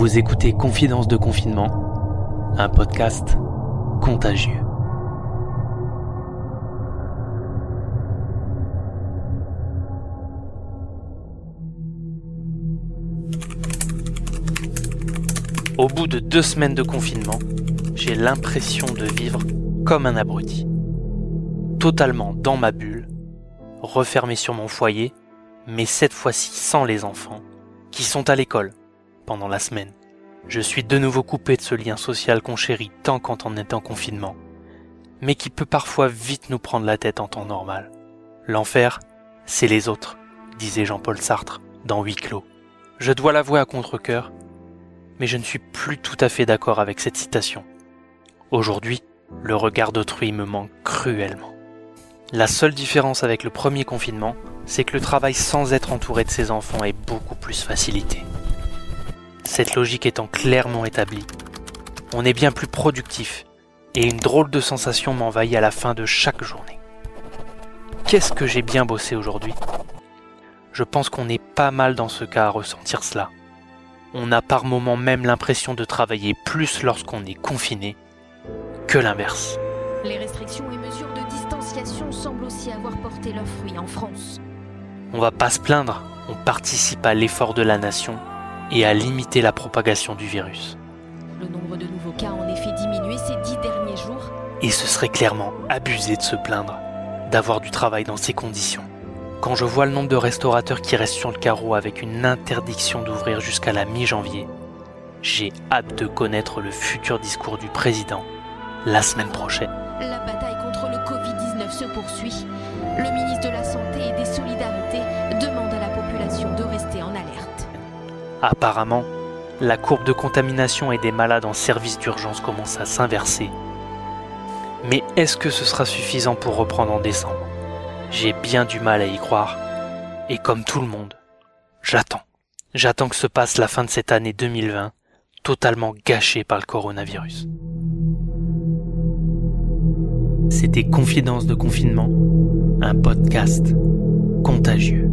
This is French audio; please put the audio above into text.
Vous écoutez Confidence de confinement, un podcast contagieux. Au bout de deux semaines de confinement, j'ai l'impression de vivre comme un abruti. Totalement dans ma bulle, refermé sur mon foyer, mais cette fois-ci sans les enfants, qui sont à l'école pendant la semaine. Je suis de nouveau coupé de ce lien social qu'on chérit tant quand on est en confinement, mais qui peut parfois vite nous prendre la tête en temps normal. L'enfer, c'est les autres, disait Jean-Paul Sartre dans Huis clos. Je dois l'avouer à contre-coeur, mais je ne suis plus tout à fait d'accord avec cette citation. Aujourd'hui, le regard d'autrui me manque cruellement. La seule différence avec le premier confinement, c'est que le travail sans être entouré de ses enfants est beaucoup plus facilité. Cette logique étant clairement établie, on est bien plus productif et une drôle de sensation m'envahit à la fin de chaque journée. Qu'est-ce que j'ai bien bossé aujourd'hui? Je pense qu'on est pas mal dans ce cas à ressentir cela. On a par moments même l'impression de travailler plus lorsqu'on est confiné que l'inverse. Les restrictions et mesures de distanciation semblent aussi avoir porté leurs fruits en France. On va pas se plaindre, on participe à l'effort de la nation et à limiter la propagation du virus. Le nombre de nouveaux cas a en effet diminué ces dix derniers jours. Et ce serait clairement abusé de se plaindre d'avoir du travail dans ces conditions. Quand je vois le nombre de restaurateurs qui restent sur le carreau avec une interdiction d'ouvrir jusqu'à la mi-janvier, j'ai hâte de connaître le futur discours du président la semaine prochaine. La bataille contre le Covid-19 se poursuit. Le ministre de la Santé et des Solidarités Apparemment, la courbe de contamination et des malades en service d'urgence commence à s'inverser. Mais est-ce que ce sera suffisant pour reprendre en décembre? J'ai bien du mal à y croire. Et comme tout le monde, j'attends. J'attends que se passe la fin de cette année 2020, totalement gâchée par le coronavirus. C'était Confidence de confinement, un podcast contagieux.